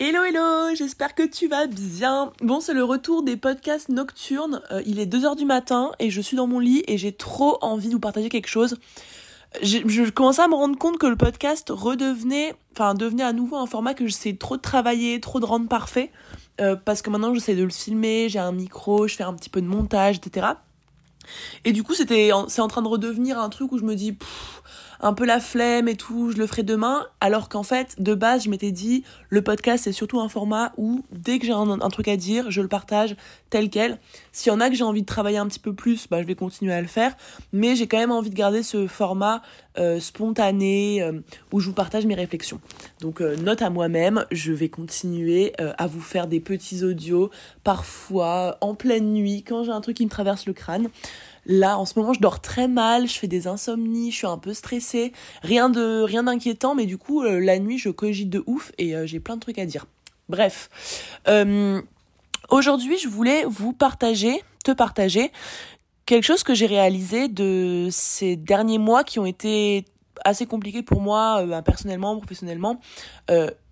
Hello hello, j'espère que tu vas bien. Bon, c'est le retour des podcasts nocturnes. Euh, il est 2h du matin et je suis dans mon lit et j'ai trop envie de vous partager quelque chose. Je commençais à me rendre compte que le podcast redevenait, enfin devenait à nouveau un format que j'essaie trop de travailler, trop de rendre parfait. Euh, parce que maintenant j'essaie de le filmer, j'ai un micro, je fais un petit peu de montage, etc. Et du coup, c'était, c'est en train de redevenir un truc où je me dis, un peu la flemme et tout, je le ferai demain. Alors qu'en fait, de base, je m'étais dit, le podcast, c'est surtout un format où, dès que j'ai un, truc à dire, je le partage tel quel. S'il y en a que j'ai envie de travailler un petit peu plus, bah, je vais continuer à le faire. Mais j'ai quand même envie de garder ce format euh, spontané euh, où je vous partage mes réflexions. Donc, euh, note à moi-même, je vais continuer à vous faire des petits audios, parfois en pleine nuit, quand j'ai un truc qui me traverse le crâne. Là, en ce moment, je dors très mal, je fais des insomnies, je suis un peu stressée. Rien de rien d'inquiétant, mais du coup, euh, la nuit, je cogite de ouf et euh, j'ai plein de trucs à dire. Bref. Euh, aujourd'hui, je voulais vous partager, te partager, quelque chose que j'ai réalisé de ces derniers mois qui ont été assez compliqués pour moi, personnellement, professionnellement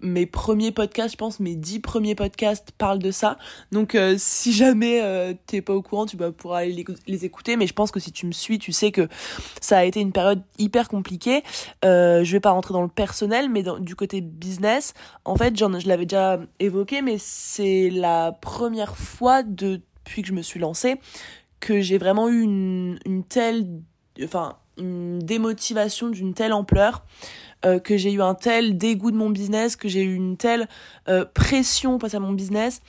mes premiers podcasts, je pense mes dix premiers podcasts parlent de ça. Donc euh, si jamais euh, t'es pas au courant, tu vas pouvoir aller les, écouter. Mais je pense que si tu me suis, tu sais que ça a été une période hyper compliquée. Euh, je vais pas rentrer dans le personnel, mais du côté business, en fait, je l'avais déjà évoqué, mais c'est la première fois depuis que je me suis lancée que j'ai vraiment eu une, une telle, enfin une démotivation d'une telle ampleur euh, que j'ai eu un tel dégoût de mon business, que j'ai eu une telle euh, pression face à mon business.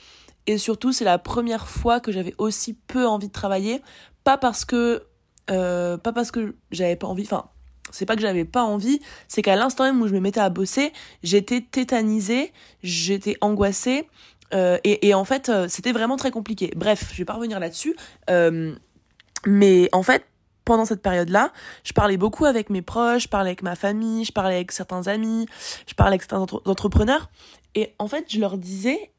Et surtout, c'est la première fois que j'avais aussi peu envie de travailler. Pas parce que, euh, pas parce que j'avais pas envie, enfin, c'est pas que j'avais pas envie, c'est qu'à l'instant même où je me mettais à bosser, j'étais tétanisée, j'étais angoissée. et, et, en fait, c'était vraiment très compliqué. Bref, je vais pas revenir là-dessus. mais en fait, pendant cette période-là, je parlais beaucoup avec mes proches, je parlais avec ma famille, je parlais avec certains amis, je parlais avec certains entrepreneurs. Et en fait, je leur disais,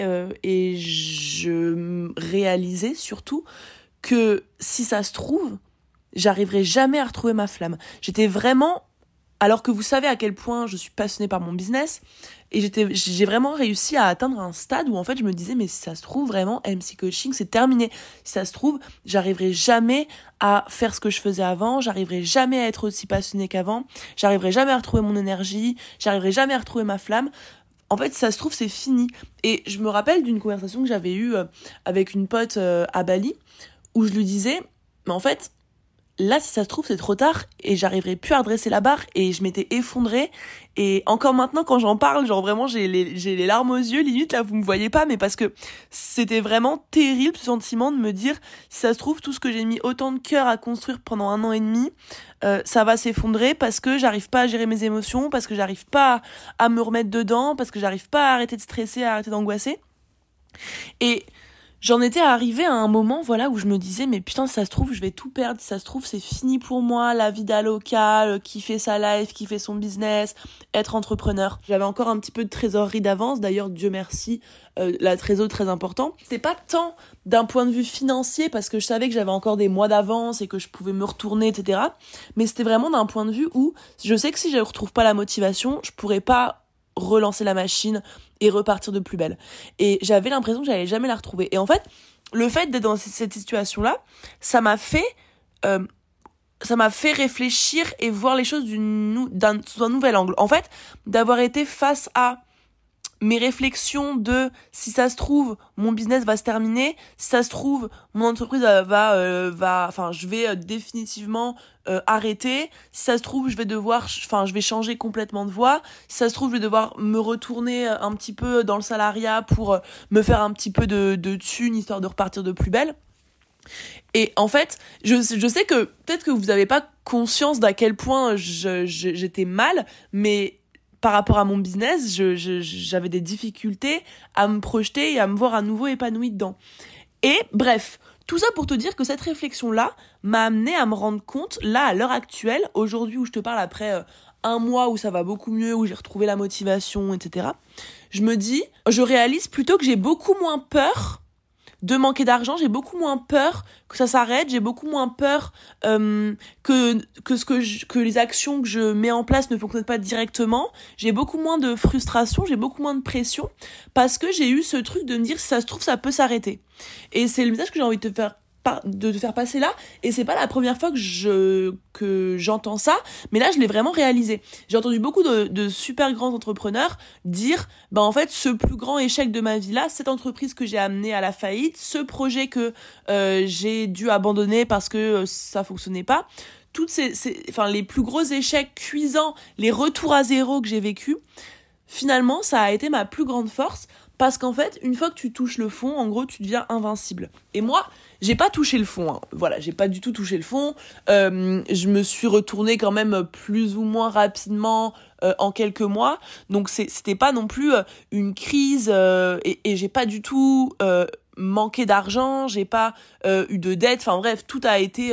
euh, et je réalisais surtout que si ça se trouve, j'arriverai jamais à retrouver ma flamme. J'étais vraiment alors que vous savez à quel point je suis passionnée par mon business et j'étais j'ai vraiment réussi à atteindre un stade où en fait je me disais mais si ça se trouve vraiment MC coaching c'est terminé. Si ça se trouve j'arriverai jamais à faire ce que je faisais avant. J'arriverai jamais à être aussi passionnée qu'avant. J'arriverai jamais à retrouver mon énergie. J'arriverai jamais à retrouver ma flamme. En fait, si ça se trouve, c'est fini. Et je me rappelle d'une conversation que j'avais eue euh, avec une pote euh, à Bali, où je lui disais, mais en fait, là, si ça se trouve, c'est trop tard et j'arriverai plus à redresser la barre et je m'étais effondrée. Et encore maintenant, quand j'en parle, genre vraiment, j'ai les, larmes aux yeux, limite, là, vous me voyez pas, mais parce que c'était vraiment terrible ce sentiment de me dire, si ça se trouve, tout ce que j'ai mis autant de cœur à construire pendant un an et demi, euh, ça va s'effondrer parce que j'arrive pas à gérer mes émotions, parce que j'arrive pas à me remettre dedans, parce que j'arrive pas à arrêter de stresser, à arrêter d'angoisser. Et j'en étais arrivée à un moment voilà où je me disais mais putain ça se trouve je vais tout perdre. Ça se trouve c'est fini pour moi la vie locale qui fait sa life qui fait son business être entrepreneur. J'avais encore un petit peu de trésorerie d'avance. D'ailleurs Dieu merci euh, la trésorerie très important. C'était pas tant d'un point de vue financier parce que je savais que j'avais encore des mois d'avance et que je pouvais me retourner etc mais c'était vraiment d'un point de vue où je sais que si je retrouve pas la motivation je pourrais pas relancer la machine et repartir de plus belle. Et j'avais l'impression que j'allais jamais la retrouver. Et en fait, le fait d'être dans cette situation-là, ça m'a fait, euh, ça m'a fait réfléchir et voir les choses d'un, sous un nouvel angle. En fait, d'avoir été face à mes réflexions de si ça se trouve mon business va se terminer si ça se trouve mon entreprise euh, va euh, va enfin je vais euh, définitivement arrêter. Si ça se trouve je vais devoir enfin je vais changer complètement de voie. Si ça se trouve je vais devoir me retourner un petit peu dans le salariat pour me faire un petit peu de de thunes histoire de repartir de plus belle. Et en fait, je, je sais que peut-être que vous n'avez pas conscience d'à quel point j'étais mal, mais par rapport à mon business, j'avais des difficultés à me projeter et à me voir à nouveau épanouie dedans. Et bref, tout ça pour te dire que cette réflexion-là m'a amené à me rendre compte, là, à l'heure actuelle, aujourd'hui où je te parle après euh, un mois où ça va beaucoup mieux, où j'ai retrouvé la motivation, etc. Je me dis, je réalise plutôt que j'ai beaucoup moins peur de manquer d'argent, j'ai beaucoup moins peur que ça s'arrête, j'ai beaucoup moins peur euh, que que ce que que les actions que je mets en place ne fonctionnent pas directement, j'ai beaucoup moins de frustration, j'ai beaucoup moins de pression parce que j'ai eu ce truc de me dire si ça se trouve ça peut s'arrêter. Et c'est le message que j'ai envie de te faire de te faire passer là et c'est pas la première fois que je que j'entends ça mais là je l'ai vraiment réalisé j'ai entendu beaucoup de, super grands entrepreneurs dire bah en fait ce plus grand échec de ma vie là cette entreprise que j'ai amenée à la faillite ce projet que euh, j'ai dû abandonner parce que euh, ça fonctionnait pas toutes ces, ces enfin les plus gros échecs cuisants les retours à zéro que j'ai vécu finalement ça a été ma plus grande force parce qu'en fait, une fois que tu touches le fond, en gros, tu deviens invincible. Et moi, j'ai pas touché le fond. Hein. Voilà, j'ai pas du tout touché le fond. Euh, je me suis retournée quand même plus ou moins rapidement euh, en quelques mois. Donc c'était pas non plus euh, une crise euh, et, et j'ai pas du tout euh, manqué d'argent. J'ai pas eu de dette. Enfin bref, tout a été,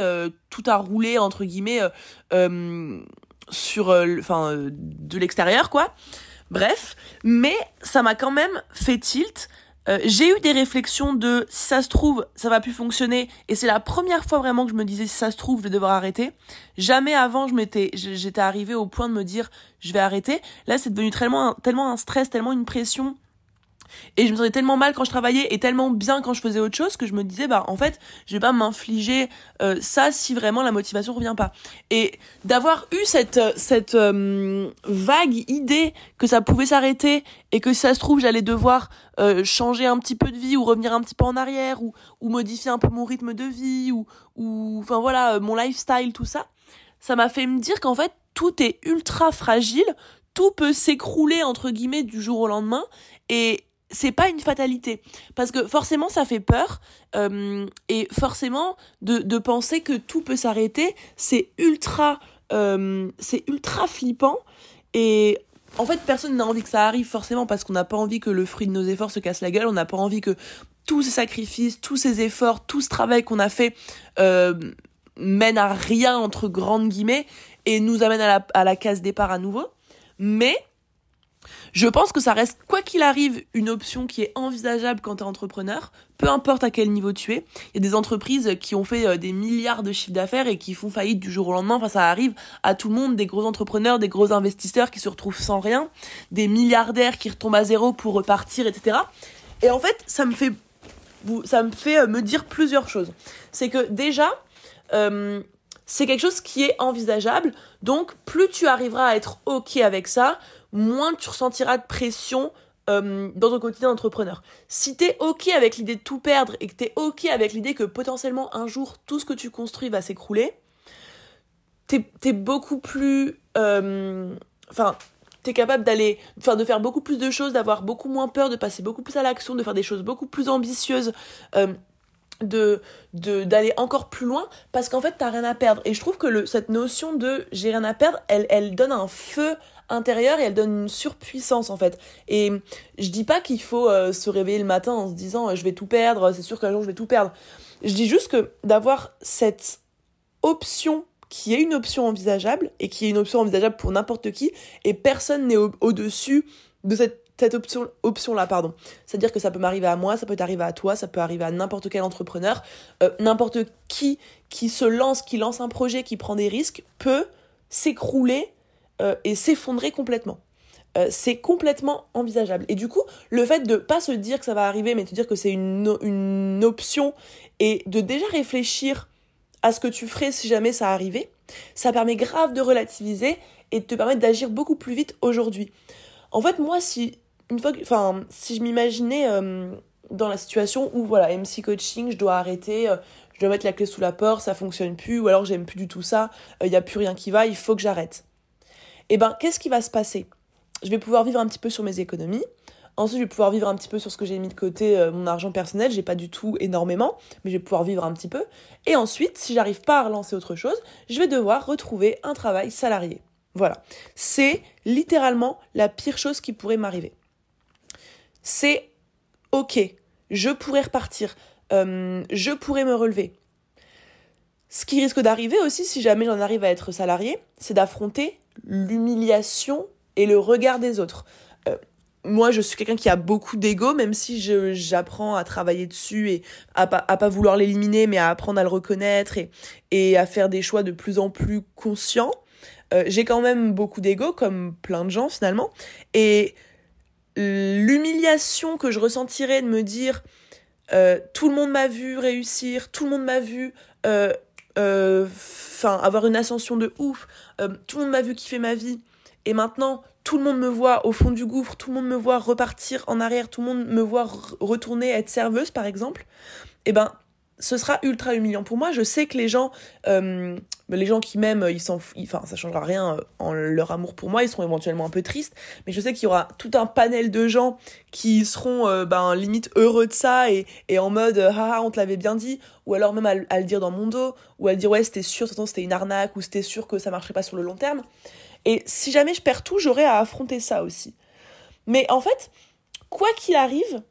tout a roulé entre guillemets sur, enfin de l'extérieur quoi. Bref, mais ça m'a quand même fait tilt. Euh, j'ai eu des réflexions de si ça se trouve ça va plus fonctionner et c'est la première fois vraiment que je me disais si ça se trouve je vais devoir arrêter. Jamais avant je m'étais j'étais arrivée au point de me dire je vais arrêter. Là c'est devenu tellement tellement un stress, tellement une pression et je me sentais tellement mal quand je travaillais et tellement bien quand je faisais autre chose que je me disais, bah en fait, je vais pas m'infliger euh, ça si vraiment la motivation revient pas. Et d'avoir eu cette, cette euh, vague idée que ça pouvait s'arrêter et que si ça se trouve, j'allais devoir euh, changer un petit peu de vie ou revenir un petit peu en arrière ou, ou modifier un peu mon rythme de vie ou, ou enfin voilà, mon lifestyle, tout ça, ça m'a fait me dire qu'en fait, tout est ultra fragile, tout peut s'écrouler entre guillemets du jour au lendemain et c'est pas une fatalité. Parce que forcément ça fait peur euh, et forcément de, de penser que tout peut s'arrêter c'est ultra euh, c'est ultra flippant. Et en fait personne n'a envie que ça arrive forcément parce qu'on n'a pas envie que le fruit de nos efforts se casse la gueule. On n'a pas envie que tous ces sacrifices tous ces efforts tout ce travail qu'on a fait euh, mène à rien entre grandes guillemets et nous amène à la, à la case départ à nouveau. Mais je pense que ça reste, quoi qu'il arrive, une option qui est envisageable quand tu es entrepreneur, peu importe à quel niveau tu es. Il y a des entreprises qui ont fait euh, des milliards de chiffres d'affaires et qui font faillite du jour au lendemain. Enfin, ça arrive à tout le monde, des gros entrepreneurs, des gros investisseurs qui se retrouvent sans rien, des milliardaires qui retombent à zéro pour repartir, etc. Et en fait, ça me fait, euh, me dire plusieurs choses. C'est que déjà, euh, c'est quelque chose qui est envisageable. Donc, plus tu arriveras à être OK avec ça, moins tu ressentiras de pression euh, dans ton quotidien d'entrepreneur. Si t'es ok avec l'idée de tout perdre et que t'es ok avec l'idée que potentiellement un jour tout ce que tu construis va s'écrouler, t'es es beaucoup plus... Euh, enfin, t'es capable d'aller... Enfin, de faire beaucoup plus de choses, d'avoir beaucoup moins peur, de passer beaucoup plus à l'action, de faire des choses beaucoup plus ambitieuses. Euh, de d'aller encore plus loin parce qu'en fait t'as rien à perdre et je trouve que le, cette notion de j'ai rien à perdre elle elle donne un feu intérieure et elle donne une surpuissance en fait. Et je dis pas qu'il faut euh, se réveiller le matin en se disant euh, je vais tout perdre, c'est sûr qu'un jour je vais tout perdre. Je dis juste que d'avoir cette option qui est une option envisageable et qui est une option envisageable pour n'importe qui et personne n'est au-dessus de cette cette option, option là pardon c'est à dire que ça peut m'arriver à moi ça peut arriver à toi ça peut arriver à n'importe quel entrepreneur euh, n'importe qui qui se lance qui lance un projet qui prend des risques peut s'écrouler euh, et s'effondrer complètement. Euh, c'est complètement envisageable. Et du coup, le fait de pas se dire que ça va arriver, mais de dire que c'est une, une option et de déjà réfléchir à ce que tu ferais si jamais ça arrivait, ça permet grave de relativiser et de te permettre d'agir beaucoup plus vite aujourd'hui. En fait, moi, si une fois enfin, si je m'imaginais euh, dans la situation où voilà, MC coaching, je dois arrêter, je dois mettre la clé sous la porte, ça fonctionne plus, ou alors j'aime plus du tout ça, il n'y a plus rien qui va, il faut que j'arrête eh ben, qu'est-ce qui va se passer? Je vais pouvoir vivre un petit peu sur mes économies. Ensuite, je vais pouvoir vivre un petit peu sur ce que j'ai mis de côté, euh, mon argent personnel. J'ai pas du tout énormément, mais je vais pouvoir vivre un petit peu. Et ensuite, si j'arrive pas à relancer autre chose, je vais devoir retrouver un travail salarié. Voilà. C'est littéralement la pire chose qui pourrait m'arriver. C'est ok, je pourrais repartir, euh, je pourrais me relever. Ce qui risque d'arriver aussi, si jamais j'en arrive à être salarié, c'est d'affronter l'humiliation et le regard des autres. Euh, moi, je suis quelqu'un qui a beaucoup d'ego, même si j'apprends à travailler dessus et à pas, à pas vouloir l'éliminer, mais à apprendre à le reconnaître et, et à faire des choix de plus en plus conscients. Euh, j'ai quand même beaucoup d'ego, comme plein de gens finalement. Et l'humiliation que je ressentirais de me dire euh, tout le monde m'a vu réussir, tout le monde m'a vu enfin avoir une ascension de ouf, tout le monde m'a vu kiffer ma vie, et maintenant tout le monde me voit au fond du gouffre, tout le monde me voit repartir en arrière, tout le monde me voit retourner être serveuse par exemple, et eh ben ce sera ultra humiliant pour moi. Je sais que les gens, euh, les gens qui m'aiment, ils s'en, enfin ça changera rien euh, en leur amour pour moi. Ils seront éventuellement un peu tristes, mais je sais qu'il y aura tout un panel de gens qui seront euh, ben limite heureux de ça et, et en mode ah on te l'avait bien dit, ou alors même à, le dire dans mon dos, ou à le dire ouais c'était sûr, c'était une arnaque, ou c'était sûr que ça marcherait pas sur le long terme. Et si jamais je perds tout, j'aurai à affronter ça aussi. Mais en fait, quoi qu'il arrive,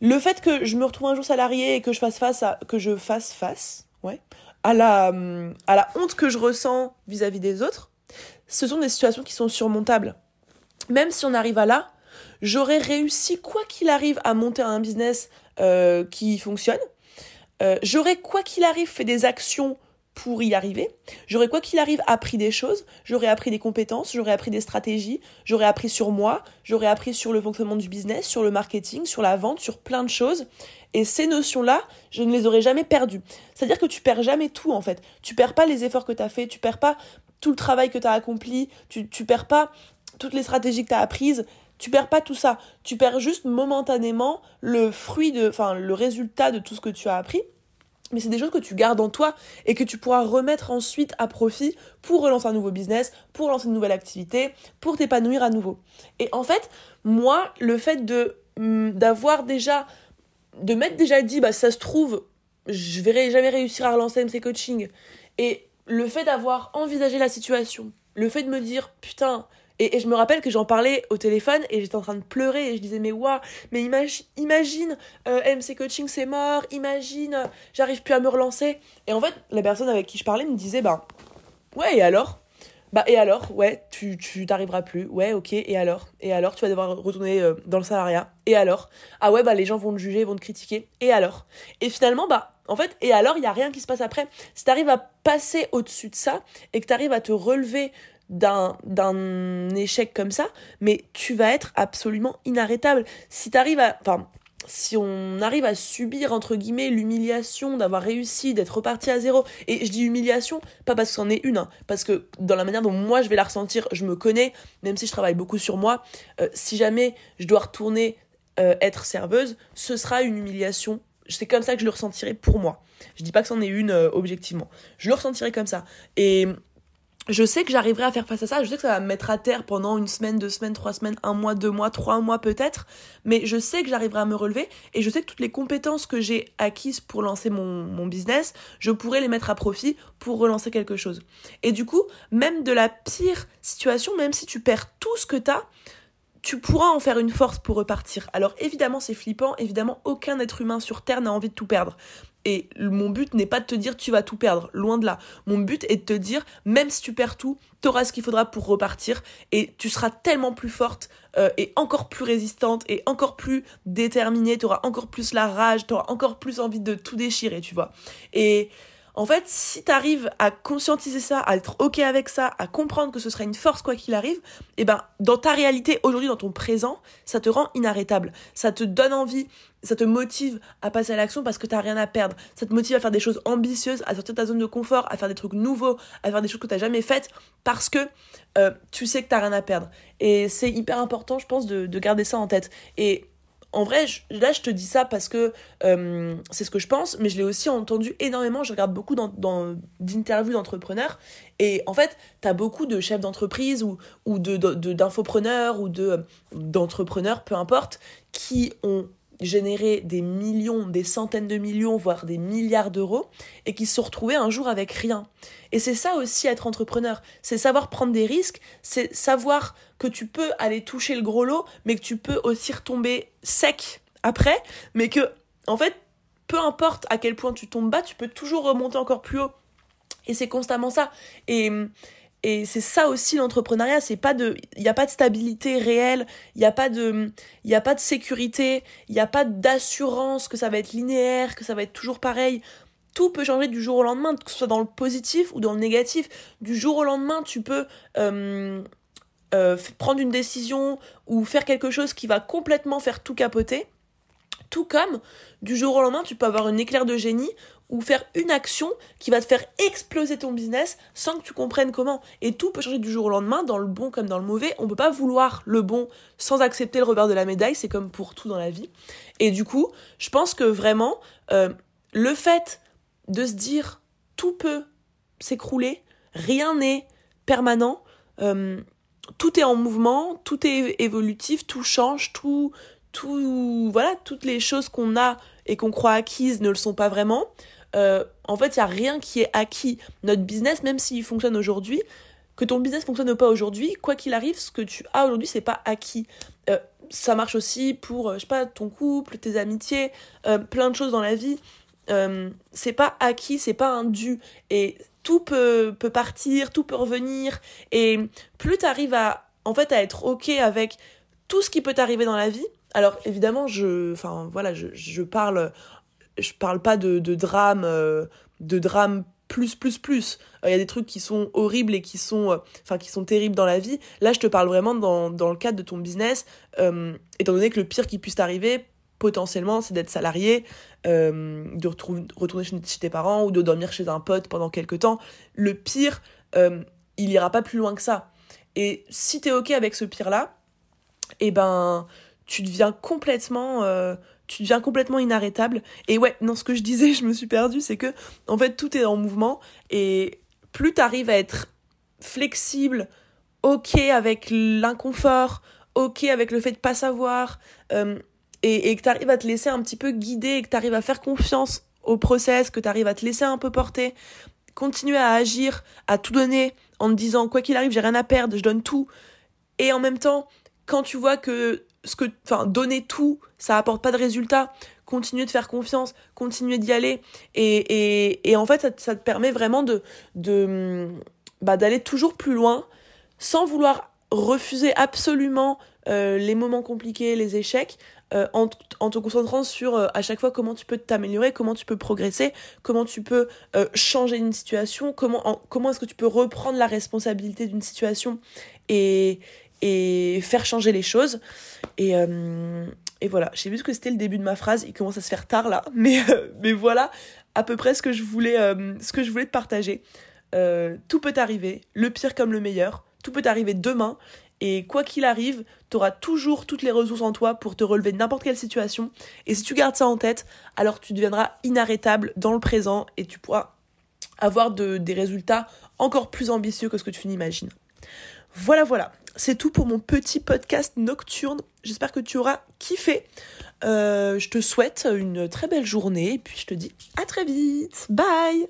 le fait que je me retrouve un jour salarié et que je fasse face à que je fasse face ouais à la à la honte que je ressens vis-à-vis des autres ce sont des situations qui sont surmontables. Même si on arrive à là j'aurais réussi quoi qu'il arrive à monter un business euh, qui fonctionne. Euh, j'aurais quoi qu'il arrive fait des actions pour y arriver. J'aurais, quoi qu'il arrive, appris des choses, j'aurais appris des compétences, j'aurais appris des stratégies, j'aurais appris sur moi, j'aurais appris sur le fonctionnement du business, sur le marketing, sur la vente, sur plein de choses. Et ces notions-là, je ne les aurais jamais perdues. C'est-à-dire que tu perds jamais tout, en fait. Tu perds pas les efforts que tu as fait, tu perds pas tout le travail que tu as accompli, tu, perds pas toutes les stratégies que tu as apprises, tu perds pas tout ça. Tu perds juste momentanément le fruit de, enfin, le résultat de tout ce que tu as appris mais c'est des choses que tu gardes en toi et que tu pourras remettre ensuite à profit pour relancer un nouveau business, pour lancer une nouvelle activité, pour t'épanouir à nouveau. Et en fait, moi, le fait de mm, d'avoir déjà de m'être déjà dit bah ça se trouve, je verrai jamais réussir à relancer MC coaching et le fait d'avoir envisagé la situation, le fait de me dire putain, et, je me rappelle que j'en parlais au téléphone et j'étais en train de pleurer et je disais mais waouh, mais imagine, imagine euh, MC Coaching c'est mort, imagine, j'arrive plus à me relancer. Et en fait, la personne avec qui je parlais me disait bah ouais et alors? Bah et alors? Ouais tu tu t'arriveras plus. Ouais ok et alors? Et alors tu vas devoir retourner euh, dans le salariat. Et alors? Ah ouais bah les gens vont te juger vont te critiquer. Et alors? Et finalement bah en fait et alors il y a rien qui se passe après. Si t'arrives à passer au dessus de ça et que t'arrives à te relever d'un d'un échec comme ça mais tu vas être absolument inarrêtable. Si t'arrives à enfin si on arrive à subir entre guillemets l'humiliation d'avoir réussi d'être reparti à zéro et je dis humiliation pas parce que c'en est une hein, parce que dans la manière dont moi je vais la ressentir je me connais même si je travaille beaucoup sur moi euh, si jamais je dois retourner euh, être serveuse ce sera une humiliation. C'est comme ça que je le ressentirai pour moi. Je dis pas que c'en est une euh, objectivement. Je le ressentirai comme ça. Et je sais que j'arriverai à faire face à ça, je sais que ça va me mettre à terre pendant une semaine, deux semaines, trois semaines, un mois, deux mois, trois mois peut-être, mais je sais que j'arriverai à me relever et je sais que toutes les compétences que j'ai acquises pour lancer mon, mon business, je pourrai les mettre à profit pour relancer quelque chose. Et du coup, même de la pire situation, même si tu perds tout ce que tu as, tu pourras en faire une force pour repartir. Alors évidemment c'est flippant, évidemment aucun être humain sur Terre n'a envie de tout perdre. Et mon but n'est pas de te dire tu vas tout perdre, loin de là. Mon but est de te dire, même si tu perds tout, tu auras ce qu'il faudra pour repartir et tu seras tellement plus forte euh, et encore plus résistante et encore plus déterminée, tu auras encore plus la rage, tu auras encore plus envie de tout déchirer, tu vois. Et en fait, si tu arrives à conscientiser ça, à être OK avec ça, à comprendre que ce sera une force quoi qu'il arrive, eh ben, dans ta réalité, aujourd'hui, dans ton présent, ça te rend inarrêtable. Ça te donne envie, ça te motive à passer à l'action parce que t'as rien à perdre. Ça te motive à faire des choses ambitieuses, à sortir de ta zone de confort, à faire des trucs nouveaux, à faire des choses que t'as jamais faites parce que euh, tu sais que t'as rien à perdre. Et c'est hyper important, je pense, de, de garder ça en tête. Et en vrai, là, je te dis ça parce que euh, c'est ce que je pense, mais je l'ai aussi entendu énormément. Je regarde beaucoup d'interviews d'entrepreneurs. Et en fait, tu as beaucoup de chefs d'entreprise ou, d'infopreneurs ou de, d'entrepreneurs, peu importe, qui ont générer des millions, des centaines de millions, voire des milliards d'euros, et qui se sont retrouvés un jour avec rien. Et c'est ça aussi être entrepreneur, c'est savoir prendre des risques, c'est savoir que tu peux aller toucher le gros lot, mais que tu peux aussi retomber sec après, mais que, en fait, peu importe à quel point tu tombes bas, tu peux toujours remonter encore plus haut. Et c'est constamment ça. Et, et c'est ça aussi l'entrepreneuriat il y a pas de stabilité réelle il y a pas de sécurité il y a pas d'assurance que ça va être linéaire que ça va être toujours pareil. Tout peut changer du jour au lendemain que ce soit dans le positif ou dans le négatif. Du jour au lendemain tu peux euh, euh, prendre une décision ou faire quelque chose qui va complètement faire tout capoter. Tout comme du jour au lendemain tu peux avoir une éclair de génie ou faire une action qui va te faire exploser ton business sans que tu comprennes comment. Et tout peut changer du jour au lendemain, dans le bon comme dans le mauvais. On peut pas vouloir le bon sans accepter le revers de la médaille, c'est comme pour tout dans la vie. Et du coup, je pense que vraiment, euh, le fait de se dire tout peut s'écrouler, rien n'est permanent, euh, tout est en mouvement, tout est évolutif, tout change, tout, tout, voilà, toutes les choses qu'on a et qu'on croit acquises ne le sont pas vraiment. Euh, en fait, il n'y a rien qui est acquis. Notre business, même s'il fonctionne aujourd'hui, que ton business fonctionne pas aujourd'hui, quoi qu'il arrive, ce que tu as aujourd'hui, c'est pas acquis. Euh, ça marche aussi pour, euh, je sais pas, ton couple, tes amitiés, plein de choses dans la vie. c'est pas acquis, c'est pas un dû. Et tout peut, peut partir, tout peut revenir. Et plus tu arrives à, en fait, à être OK avec tout ce qui peut t'arriver dans la vie, alors évidemment, je, enfin voilà, je, je parle je parle pas de, de drame, euh, de drame plus plus plus. Il y a des trucs qui sont horribles et qui sont, euh, qui sont terribles dans la vie. Là, je te parle vraiment dans, dans le cadre de ton business, euh, étant donné que le pire qui puisse t'arriver potentiellement, c'est d'être salarié, de retourner chez, tes parents ou de dormir chez un pote pendant quelques temps. Le pire, il ira pas plus loin que ça. Et si t'es ok avec ce pire là, eh ben tu deviens complètement tu deviens complètement inarrêtable. Et ouais, dans ce que je disais, je me suis perdue, c'est que en fait tout est en mouvement et plus tu arrives à être flexible, ok avec l'inconfort, ok avec le fait de pas savoir, euh, et, et, que tu arrives à te laisser un petit peu guider, et que tu arrives à faire confiance au process, que tu arrives à te laisser un peu porter, continuer à agir, à tout donner en te disant quoi qu'il arrive, j'ai rien à perdre, je donne tout. Et en même temps, quand tu vois que ce que, enfin, donner tout, ça apporte pas de résultat. Continuer de faire confiance, continuer d'y aller. Et, et, et en fait, ça, te permet vraiment de, de, bah, d'aller toujours plus loin sans vouloir refuser absolument euh, les moments compliqués, les échecs, euh, en, te concentrant sur euh, à chaque fois comment tu peux t'améliorer, comment tu peux progresser, comment tu peux changer une situation, comment, comment est-ce que tu peux reprendre la responsabilité d'une situation et, et faire changer les choses. Et, euh, et voilà, j'ai vu que c'était le début de ma phrase, il commence à se faire tard là, mais, euh, mais voilà à peu près ce que je voulais, euh, ce que je voulais te partager. tout peut arriver, le pire comme le meilleur, tout peut arriver demain, et quoi qu'il arrive, tu auras toujours toutes les ressources en toi pour te relever de n'importe quelle situation, et si tu gardes ça en tête, alors tu deviendras inarrêtable dans le présent, et tu pourras avoir de, des résultats encore plus ambitieux que ce que tu n'imagines. Voilà, voilà c'est tout pour mon petit podcast nocturne. J'espère que tu auras kiffé. Euh, je te souhaite une très belle journée et puis je te dis à très vite. Bye